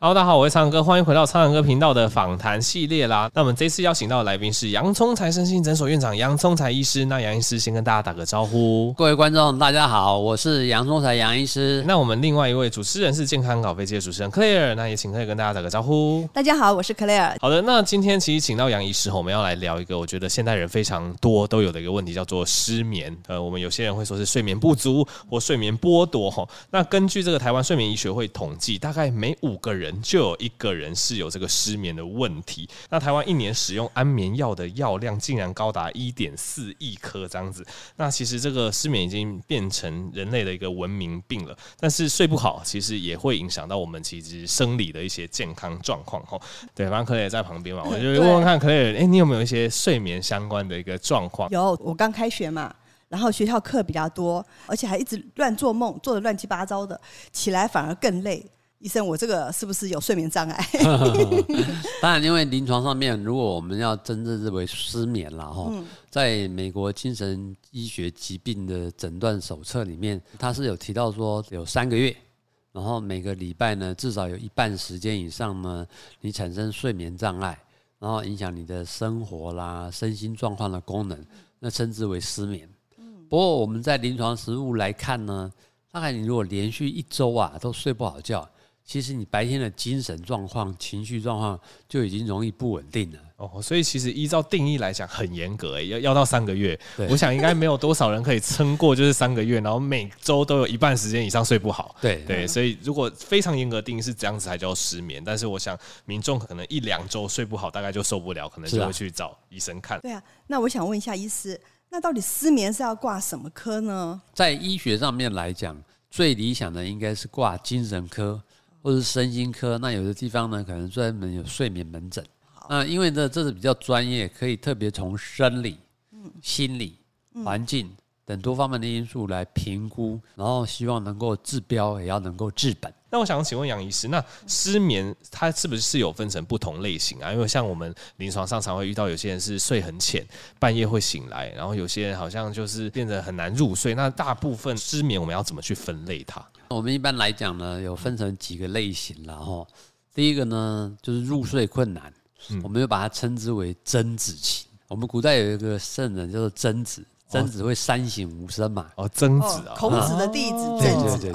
Hello，大家好，我是苍蓝鸽，欢迎回到苍蓝鸽频道的访谈系列啦。那我们这次邀请到的来宾是洋葱财身心诊所院长杨聪财医师。那杨医师先跟大家打个招呼。各位观众，大家好，我是杨聪财杨医师。那我们另外一位主持人是健康搞飞机的主持人 Claire，那也请 Claire 跟大家打个招呼。大家好，我是 Claire。好的，那今天其实请到杨医师，我们要来聊一个我觉得现代人非常多都有的一个问题，叫做失眠。呃，我们有些人会说是睡眠不足或睡眠剥夺哈。那根据这个台湾睡眠医学会统计，大概每五个人就有一个。人是有这个失眠的问题，那台湾一年使用安眠药的药量竟然高达一点四亿颗这样子，那其实这个失眠已经变成人类的一个文明病了。但是睡不好，其实也会影响到我们其实生理的一些健康状况哈。对，反正可乐也在旁边嘛，我就问问看可乐，哎，你有没有一些睡眠相关的一个状况？有，我刚开学嘛，然后学校课比较多，而且还一直乱做梦，做的乱七八糟的，起来反而更累。医生，我这个是不是有睡眠障碍？当然，因为临床上面，如果我们要真正认为失眠了哈，在美国精神医学疾病的诊断手册里面，它是有提到说有三个月，然后每个礼拜呢，至少有一半时间以上呢，你产生睡眠障碍，然后影响你的生活啦、身心状况的功能，那称之为失眠。不过我们在临床实务来看呢，大概你如果连续一周啊都睡不好觉。其实你白天的精神状况、情绪状况就已经容易不稳定了哦，所以其实依照定义来讲很严格诶，要要到三个月。我想应该没有多少人可以撑过就是三个月，然后每周都有一半时间以上睡不好。对对，所以如果非常严格定义是这样子才叫失眠，但是我想民众可能一两周睡不好，大概就受不了，可能就会去找医生看。对啊，那我想问一下医师，那到底失眠是要挂什么科呢？在医学上面来讲，最理想的应该是挂精神科。或是身心科，那有的地方呢，可能专门有睡眠门诊。那因为呢，这是比较专业，可以特别从生理、心理、环境等多方面的因素来评估，然后希望能够治标，也要能够治本。那我想请问杨医师，那失眠它是不是有分成不同类型啊？因为像我们临床上常会遇到有些人是睡很浅，半夜会醒来，然后有些人好像就是变得很难入睡。那大部分失眠我们要怎么去分类它？我们一般来讲呢，有分成几个类型然后。第一个呢，就是入睡困难，我们就把它称之为曾子期。我们古代有一个圣人叫做曾子。曾子会三省吾身嘛？哦，曾子啊，孔子的弟子。对对对对。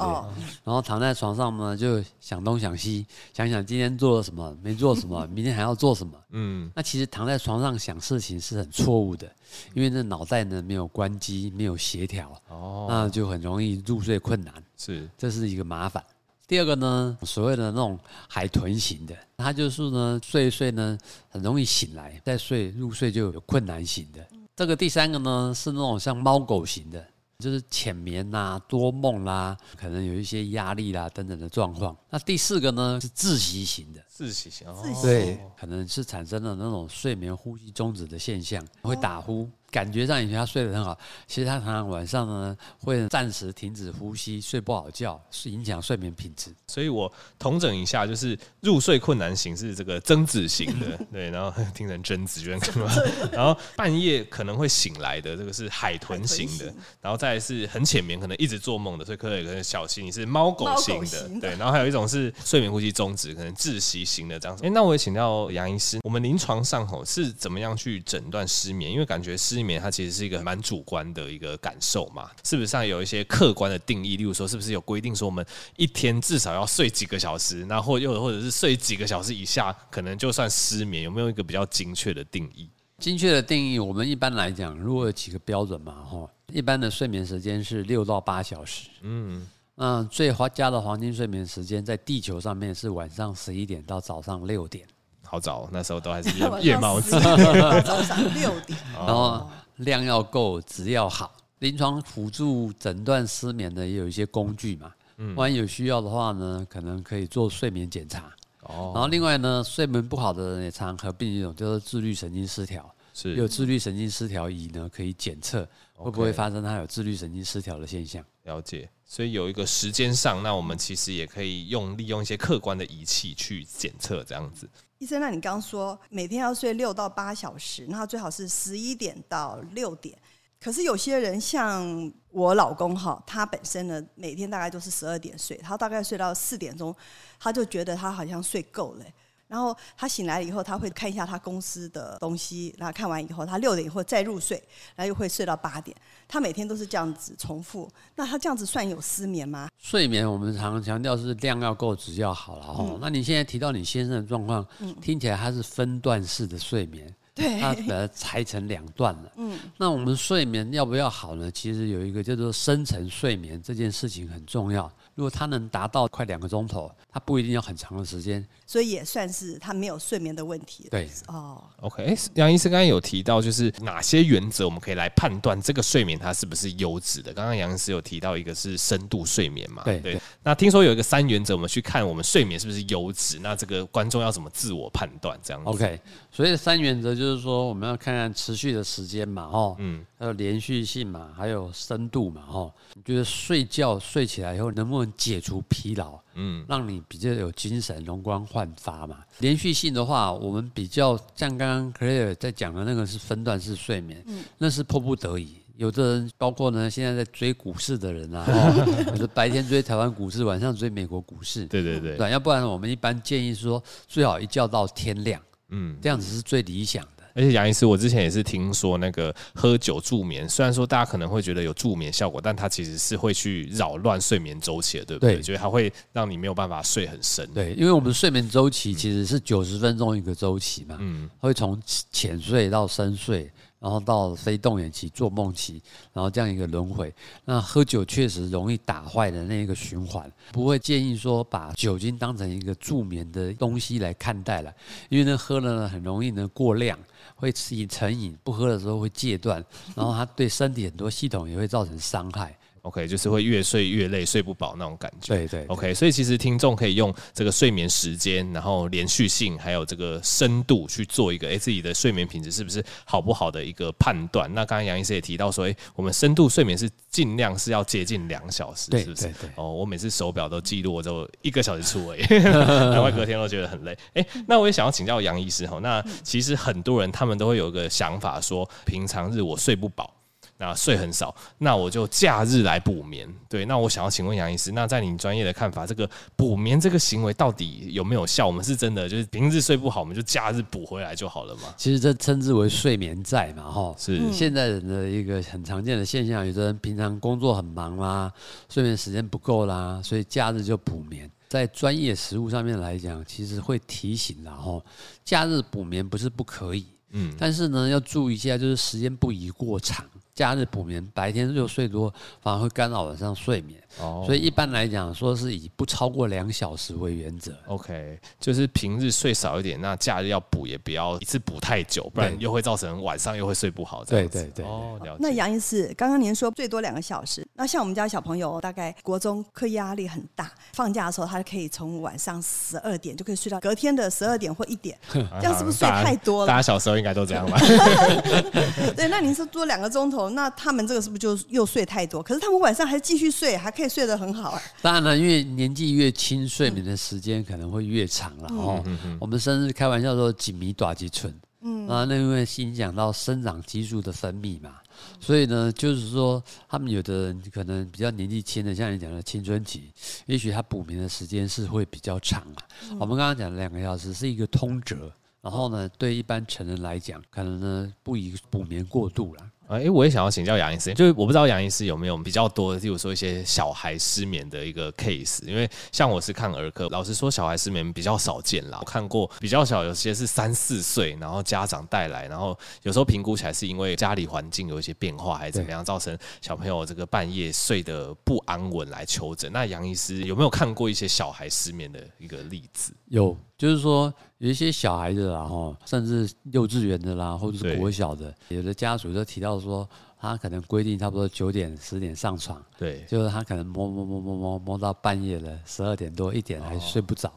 然后躺在床上呢，就想东想西，想想今天做了什么，没做什么，明天还要做什么。嗯。那其实躺在床上想事情是很错误的，因为那脑袋呢没有关机，没有协调。哦。那就很容易入睡困难。是。这是一个麻烦。第二个呢，所谓的那种海豚型的，它就是呢睡一睡呢很容易醒来，再睡入睡就有困难型的。这个第三个呢，是那种像猫狗型的，就是浅眠呐、多梦啦、可能有一些压力啦、等等的状况。那第四个呢，是窒息型的，窒息型，哦、对，可能是产生了那种睡眠呼吸终止的现象，会打呼。感觉上以前他睡得很好，其实他常常晚上呢会暂时停止呼吸，睡不好觉，是影响睡眠品质。所以我统整一下，就是入睡困难型是这个增子型的，对，然后听成贞子，觉得干嘛？然后半夜可能会醒来的，这个是海豚型的，然后再来是很浅眠，可能一直做梦的，所以可能可能小心你是猫狗型的，对，然后还有一种是睡眠呼吸终止，可能窒息行的这样子。哎，那我也请教杨医师，我们临床上吼是怎么样去诊断失眠？因为感觉失眠它其实是一个蛮主观的一个感受嘛，是不是上有一些客观的定义？例如说，是不是有规定说我们一天至少要睡几个小时，那或又或者是睡几个小时以下，可能就算失眠？有没有一个比较精确的定义？精确的定义，我们一般来讲，如果有几个标准嘛，哈，一般的睡眠时间是六到八小时，嗯，那最佳的黄金睡眠时间在地球上面是晚上十一点到早上六点，好早，那时候都还是夜夜猫子，早上六点，然后。量要够，质要好。临床辅助诊断失眠的也有一些工具嘛，嗯，万一有需要的话呢，可能可以做睡眠检查。哦，然后另外呢，睡眠不好的人也常合并一种叫做自律神经失调，是有自律神经失调仪呢，可以检测会不会发生他有自律神经失调的现象。了解，所以有一个时间上，那我们其实也可以用利用一些客观的仪器去检测这样子。医生，那你刚刚说每天要睡六到八小时，那最好是十一点到六点。可是有些人像我老公哈，他本身呢每天大概都是十二点睡，他大概睡到四点钟，他就觉得他好像睡够了。然后他醒来了以后，他会看一下他公司的东西，然后看完以后，他六点以后再入睡，然后又会睡到八点。他每天都是这样子重复。那他这样子算有失眠吗？睡眠我们常常强调是量要够，质要好了哦。嗯、那你现在提到你先生的状况，嗯、听起来他是分段式的睡眠，对，他把它拆成两段了。嗯，那我们睡眠要不要好呢？其实有一个叫做深层睡眠，这件事情很重要。如果它能达到快两个钟头，它不一定要很长的时间，所以也算是他没有睡眠的问题。对，哦，OK，杨医师刚刚有提到，就是哪些原则我们可以来判断这个睡眠它是不是优质的？刚刚杨医师有提到一个是深度睡眠嘛？对对。那听说有一个三原则，我们去看我们睡眠是不是优质？那这个观众要怎么自我判断？这样子？OK，所以三原则就是说，我们要看看持续的时间嘛，哈，嗯，还有连续性嘛，还有深度嘛，哈，你觉得睡觉睡起来以后能不能解除疲劳，嗯，让你比较有精神、容光焕发嘛。连续性的话，我们比较像刚刚 Claire 在讲的那个是分段式睡眠，嗯，那是迫不得已。有的人，包括呢，现在在追股市的人啊，有的白天追台湾股市，晚上追美国股市，对对对，对，要不然我们一般建议说，最好一觉到天亮，嗯，这样子是最理想的。而且杨医师，我之前也是听说那个喝酒助眠，虽然说大家可能会觉得有助眠效果，但它其实是会去扰乱睡眠周期的，对不对？就是它会让你没有办法睡很深。对，因为我们睡眠周期其实是九十分钟一个周期嘛，嗯，会从浅睡到深睡，然后到非动眼期、做梦期，然后这样一个轮回。那喝酒确实容易打坏的那一个循环，不会建议说把酒精当成一个助眠的东西来看待了，因为呢喝了呢很容易呢过量。会自己成瘾，不喝的时候会戒断，然后它对身体很多系统也会造成伤害。OK，就是会越睡越累，睡不饱那种感觉。对对。OK，所以其实听众可以用这个睡眠时间，然后连续性，还有这个深度去做一个诶自己的睡眠品质是不是好不好的一个判断。那刚刚杨医师也提到说，诶我们深度睡眠是尽量是要接近两小时，是不是？哦，我每次手表都记录我就一个小时出而已，难怪隔天都觉得很累。诶，那我也想要请教杨医师哈，那其实很多人他们都会有一个想法说，平常日我睡不饱。那睡很少，那我就假日来补眠。对，那我想要请问杨医师，那在你专业的看法，这个补眠这个行为到底有没有效？我们是真的就是平日睡不好，我们就假日补回来就好了嘛？其实这称之为睡眠债嘛，哈，是现在人的一个很常见的现象。有的人平常工作很忙啦，睡眠时间不够啦，所以假日就补眠。在专业实务上面来讲，其实会提醒，然后假日补眠不是不可以，嗯，但是呢要注意一下，就是时间不宜过长。假日补眠，白天又睡多，反而会干扰晚上睡眠。哦，所以一般来讲，说是以不超过两小时为原则。OK，就是平日睡少一点，那假日要补也不要一次补太久，不然又会造成晚上又会睡不好。对对对。哦，了解。那杨医师，刚刚您说最多两个小时，那像我们家小朋友大概国中课业压力很大，放假的时候他可以从晚上十二点就可以睡到隔天的十二点或一点，这样是不是睡太多了？大家小时候应该都这样吧？对，那您说多两个钟头，那他们这个是不是就又睡太多？可是他们晚上还继续睡，还可以。睡得很好啊！当然了，因为年纪越轻，睡眠的时间可能会越长了哦。嗯、我们甚至开玩笑说“几米短几寸”，嗯啊，那因为影响到生长激素的分泌嘛，所以呢，就是说他们有的人可能比较年纪轻的，像你讲的青春期，也许他补眠的时间是会比较长啊。嗯、我们刚刚讲的两个小时是一个通则，然后呢，对一般成人来讲，可能呢不宜补眠过度了。哎，我也想要请教杨医师，就是我不知道杨医师有没有比较多，例如说一些小孩失眠的一个 case，因为像我是看儿科，老实说小孩失眠比较少见啦。我看过比较小，有些是三四岁，然后家长带来，然后有时候评估起来是因为家里环境有一些变化，还是怎么样，造成小朋友这个半夜睡得不安稳来求诊。那杨医师有没有看过一些小孩失眠的一个例子？有。就是说，有一些小孩子啦，哈，甚至幼稚园的啦，或者是国小的，有的家属就提到说，他可能规定差不多九点、十点上床，对，就是他可能摸摸摸摸摸摸到半夜了，十二点多一点还睡不着。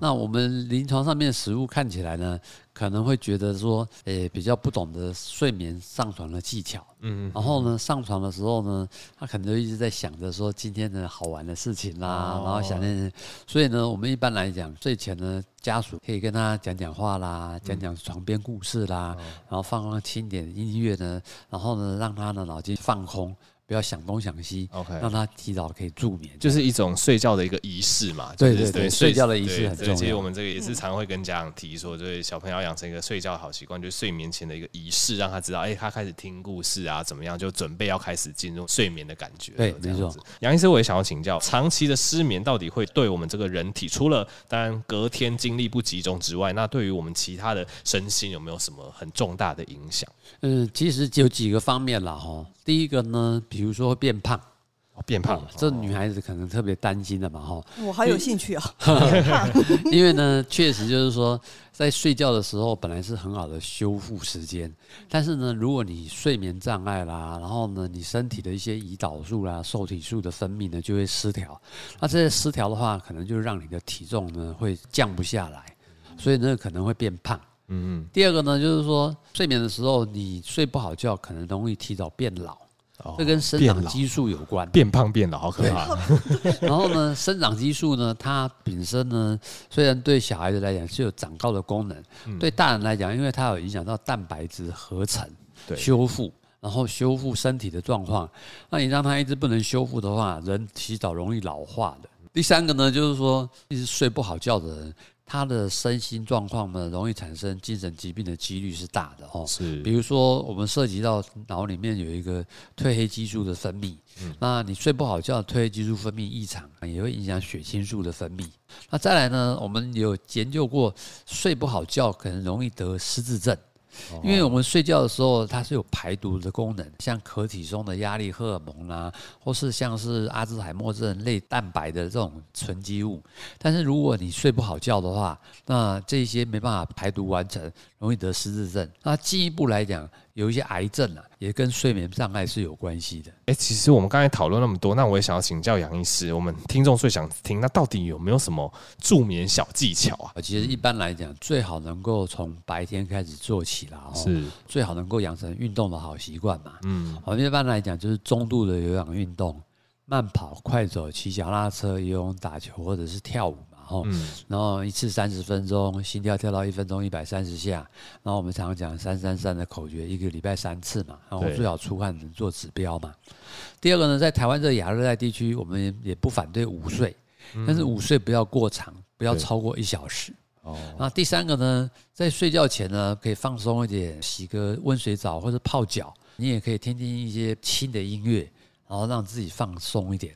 那我们临床上面的实务看起来呢，可能会觉得说，诶、欸，比较不懂得睡眠上床的技巧。嗯，然后呢，上床的时候呢，他可能就一直在想着说今天的好玩的事情啦，然后想念。所以呢，我们一般来讲，睡前呢，家属可以跟他讲讲话啦，讲讲床边故事啦，然后放放轻点音乐呢，然后呢，让让他的脑筋放空。不要想东想西，OK，让他提早可以助眠，就是一种睡觉的一个仪式嘛。对对对，睡觉的仪式很重要。其实我们这个也是常会跟家长提说，就是小朋友要养成一个睡觉好习惯，就是睡眠前的一个仪式，让他知道，哎，他开始听故事啊，怎么样，就准备要开始进入睡眠的感觉。对，没错。杨医师，我也想要请教，长期的失眠到底会对我们这个人体，除了当然隔天精力不集中之外，那对于我们其他的身心有没有什么很重大的影响？嗯，其实有几个方面啦，哈。第一个呢，比如说会变胖。变胖，这女孩子可能特别担心的嘛，哈。我好有兴趣啊，因为呢，确实就是说，在睡觉的时候本来是很好的修复时间，但是呢，如果你睡眠障碍啦，然后呢，你身体的一些胰岛素啦、受体素的分泌呢就会失调，那这些失调的话，可能就让你的体重呢会降不下来，所以呢可能会变胖。嗯嗯。第二个呢，就是说睡眠的时候你睡不好觉，可能容易提早变老。这跟生长激素有关，变胖变老好可怕。然后呢，生长激素呢，它本身呢，虽然对小孩子来讲是有长高的功能，嗯、对大人来讲，因为它有影响到蛋白质合成、对修复，然后修复身体的状况。那你让他一直不能修复的话，人提早容易老化的。第三个呢，就是说一直睡不好觉的人。他的身心状况呢，容易产生精神疾病的几率是大的哦。是，比如说我们涉及到脑里面有一个褪黑激素的分泌，嗯，那你睡不好觉，褪黑激素分泌异常，也会影响血清素的分泌。那再来呢，我们有研究过，睡不好觉可能容易得失智症。因为我们睡觉的时候，它是有排毒的功能，像壳体中的压力荷尔蒙啦，或是像是阿兹海默症类蛋白的这种沉积物。但是如果你睡不好觉的话，那这些没办法排毒完成，容易得失智症。那进一步来讲，有一些癌症啊，也跟睡眠障碍是有关系的。哎，其实我们刚才讨论那么多，那我也想要请教杨医师，我们听众最想听，那到底有没有什么助眠小技巧啊？其实一般来讲，最好能够从白天开始做起啦，是最好能够养成运动的好习惯嘛。嗯，我们一般来讲就是中度的有氧运动，慢跑、快走、骑脚踏车、游泳、打球或者是跳舞。嗯，然后一次三十分钟，心跳跳到一分钟一百三十下。然后我们常常讲三三三的口诀，一个礼拜三次嘛。然后最好出汗能做指标嘛。第二个呢，在台湾这个亚热带地区，我们也不反对午睡，但是午睡不要过长，不要超过一小时。哦。那第三个呢，在睡觉前呢，可以放松一点，洗个温水澡或者泡脚。你也可以听听一些轻的音乐，然后让自己放松一点。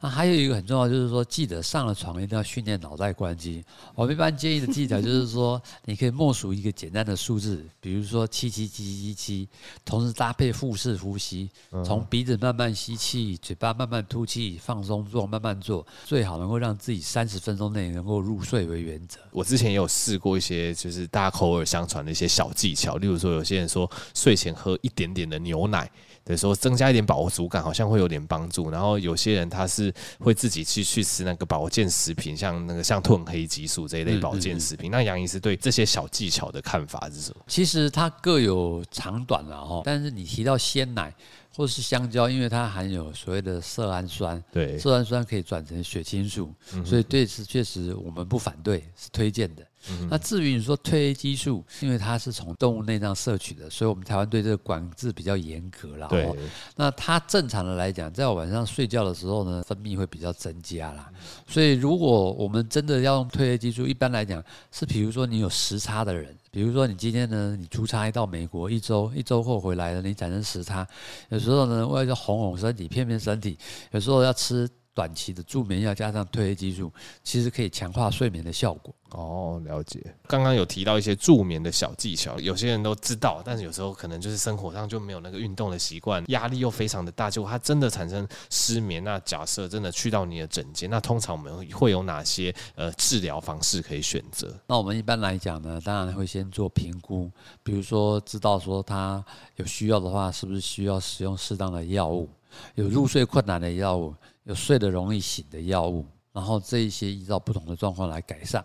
那还有一个很重要，就是说，记得上了床一定要训练脑袋关机。我们一般建议的技巧就是说，你可以默数一个简单的数字，比如说七七七七七，同时搭配腹式呼吸，从鼻子慢慢吸气，嘴巴慢慢吐气，放松做，慢慢做，最好能够让自己三十分钟内能够入睡为原则。我之前也有试过一些，就是大家口耳相传的一些小技巧，例如说，有些人说睡前喝一点点的牛奶。对，说增加一点饱足感，好像会有点帮助。然后有些人他是会自己去去吃那个保健食品，像那个像褪黑激素这一类保健食品。嗯嗯、那杨医师对这些小技巧的看法是什么？其实它各有长短了哈。但是你提到鲜奶或是香蕉，因为它含有所谓的色氨酸，对，色氨酸可以转成血清素，嗯、所以对此确实我们不反对，是推荐的。那至于你说褪黑激素，因为它是从动物内脏摄取的，所以我们台湾对这个管制比较严格啦。对，那它正常的来讲，在晚上睡觉的时候呢，分泌会比较增加啦。所以如果我们真的要用褪黑激素，一般来讲是，比如说你有时差的人，比如说你今天呢，你出差到美国一周，一周后回来了，你产生时差，有时候呢，为了哄哄身体，骗骗身体，有时候要吃。短期的助眠药加上褪黑激素，其实可以强化睡眠的效果。哦，了解。刚刚有提到一些助眠的小技巧，有些人都知道，但是有时候可能就是生活上就没有那个运动的习惯，压力又非常的大，结果他真的产生失眠。那假设真的去到你的诊间，那通常我们会有哪些呃治疗方式可以选择？那我们一般来讲呢，当然会先做评估，比如说知道说他有需要的话，是不是需要使用适当的药物，有入睡困难的药物。有睡得容易醒的药物，然后这一些依照不同的状况来改善。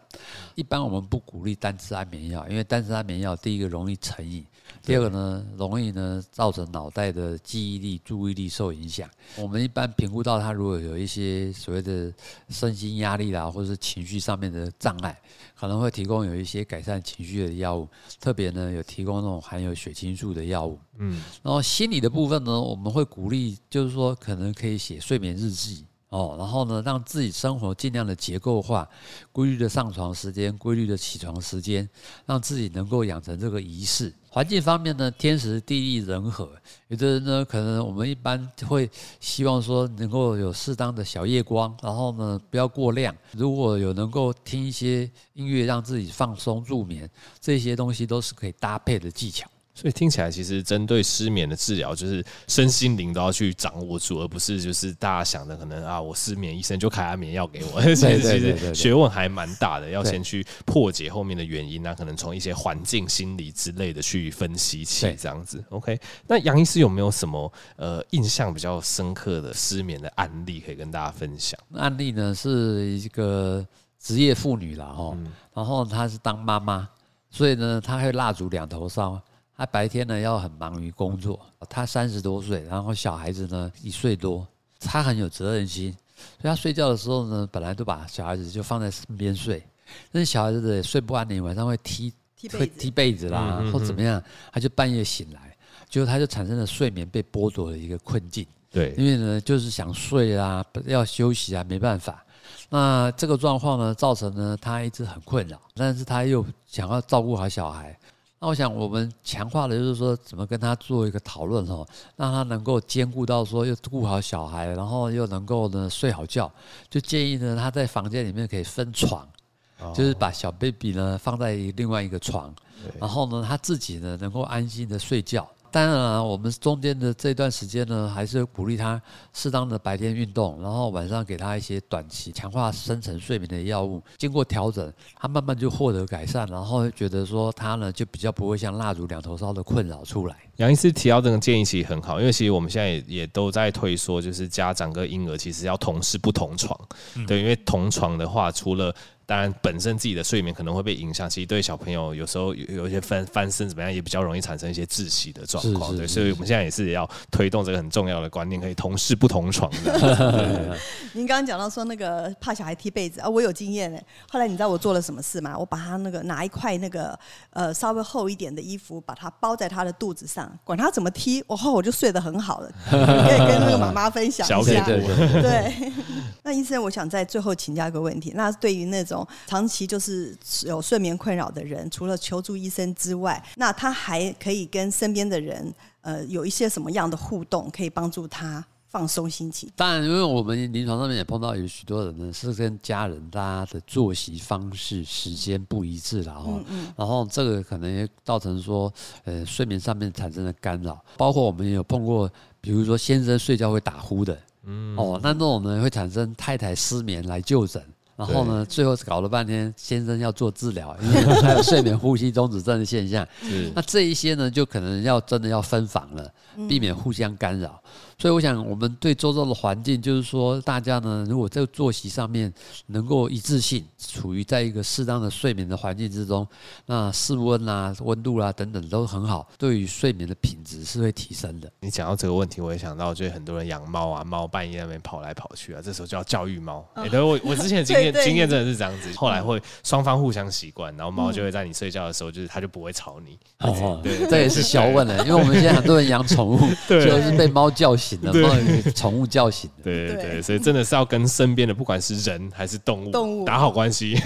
一般我们不鼓励单吃安眠药，因为单吃安眠药，第一个容易成瘾，第二个呢容易呢造成脑袋的记忆力、注意力受影响。我们一般评估到他如果有一些所谓的身心压力啦，或者是情绪上面的障碍，可能会提供有一些改善情绪的药物，特别呢有提供那种含有血清素的药物。嗯，然后心理的部分呢，我们会鼓励，就是说可能可以写睡眠日记。哦，然后呢，让自己生活尽量的结构化，规律的上床时间，规律的起床时间，让自己能够养成这个仪式。环境方面呢，天时地利人和，有的人呢，可能我们一般会希望说能够有适当的小夜光，然后呢不要过亮。如果有能够听一些音乐让自己放松入眠，这些东西都是可以搭配的技巧。所以听起来，其实针对失眠的治疗，就是身心灵都要去掌握住，而不是就是大家想的可能啊，我失眠，医生就开安眠药给我。其实其实学问还蛮大的，要先去破解后面的原因，那可能从一些环境、心理之类的去分析起，这样子。OK，那杨医师有没有什么呃印象比较深刻的失眠的案例可以跟大家分享？案例呢是一个职业妇女了哈，然后她是当妈妈，所以呢她会蜡烛两头烧。他白天呢要很忙于工作，他三十多岁，然后小孩子呢一岁多，他很有责任心，所以他睡觉的时候呢，本来都把小孩子就放在身边睡，但是小孩子也睡不安宁，晚上会踢会踢被子啦，或怎么样，他就半夜醒来，结果他就产生了睡眠被剥夺的一个困境。对，因为呢就是想睡啊，要休息啊，没办法。那这个状况呢，造成呢他一直很困扰，但是他又想要照顾好小孩。那我想，我们强化的就是说，怎么跟他做一个讨论哦，让他能够兼顾到说，又顾好小孩，然后又能够呢睡好觉。就建议呢，他在房间里面可以分床，就是把小 baby 呢放在另外一个床，然后呢他自己呢能够安心的睡觉。当然了，我们中间的这段时间呢，还是鼓励他适当的白天运动，然后晚上给他一些短期强化深层睡眠的药物。经过调整，他慢慢就获得改善，然后觉得说他呢就比较不会像蜡烛两头烧的困扰出来。杨医师提到这个建议其实很好，因为其实我们现在也也都在推说，就是家长跟婴儿其实要同室不同床，对，因为同床的话，除了当然，本身自己的睡眠可能会被影响，其实对小朋友有时候有有一些翻翻身怎么样，也比较容易产生一些窒息的状况。对，所以我们现在也是要推动这个很重要的观念，可以同室不同床的。您刚刚讲到说那个怕小孩踢被子啊，我有经验哎。后来你知道我做了什么事吗？我把他那个拿一块那个呃稍微厚一点的衣服，把它包在他的肚子上，管他怎么踢，我后我就睡得很好了。可以跟那个妈妈分享一下。对。那医生，我想在最后请教一个问题，那对于那种。长期就是有睡眠困扰的人，除了求助医生之外，那他还可以跟身边的人，呃，有一些什么样的互动，可以帮助他放松心情？当然，因为我们临床上面也碰到有许多人呢，是跟家人大家的作息方式、时间不一致了哈。嗯嗯。然后这个可能也造成说，呃，睡眠上面产生的干扰。包括我们也有碰过，比如说先生睡觉会打呼的，嗯，哦，那那种呢会产生太太失眠来就诊。然后呢，最后搞了半天，先生要做治疗，因为他有睡眠呼吸中止症的现象。那这一些呢，就可能要真的要分房了，避免互相干扰。所以我想，我们对周遭的环境，就是说，大家呢，如果在作息上面能够一致性，处于在一个适当的睡眠的环境之中，那室温啊、温度啊等等都很好，对于睡眠的品质是会提升的。你讲到这个问题，我也想到，就是很多人养猫啊，猫半夜那边跑来跑去啊，这时候就要教育猫。哎，对，我我之前的经验 经验真的是这样子，后来会双方互相习惯，然后猫就会在你睡觉的时候，就是它就不会吵你。哦，对，这也是小问了，因为我们现在很多人养宠物，就是被猫叫醒。对，宠物叫醒的，对对对，所以真的是要跟身边的不管是人还是动物，动物打好关系，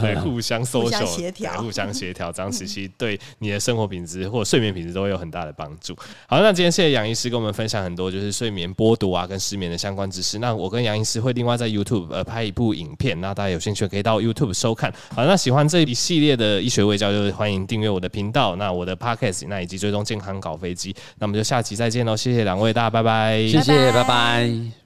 对，互相 social，协调，互相协调，这样子其实对你的生活品质或者睡眠品质都会有很大的帮助。好，那今天谢谢杨医师跟我们分享很多就是睡眠剥夺啊跟失眠的相关知识。那我跟杨医师会另外在 YouTube 呃拍一部影片，那大家有兴趣可以到 YouTube 收看。好，那喜欢这一系列的医学卫教，就是欢迎订阅我的频道，那我的 Podcast，那以及追踪健康搞飞机。那我们就下期再见喽，谢谢两位，大家拜拜。谢谢，拜拜。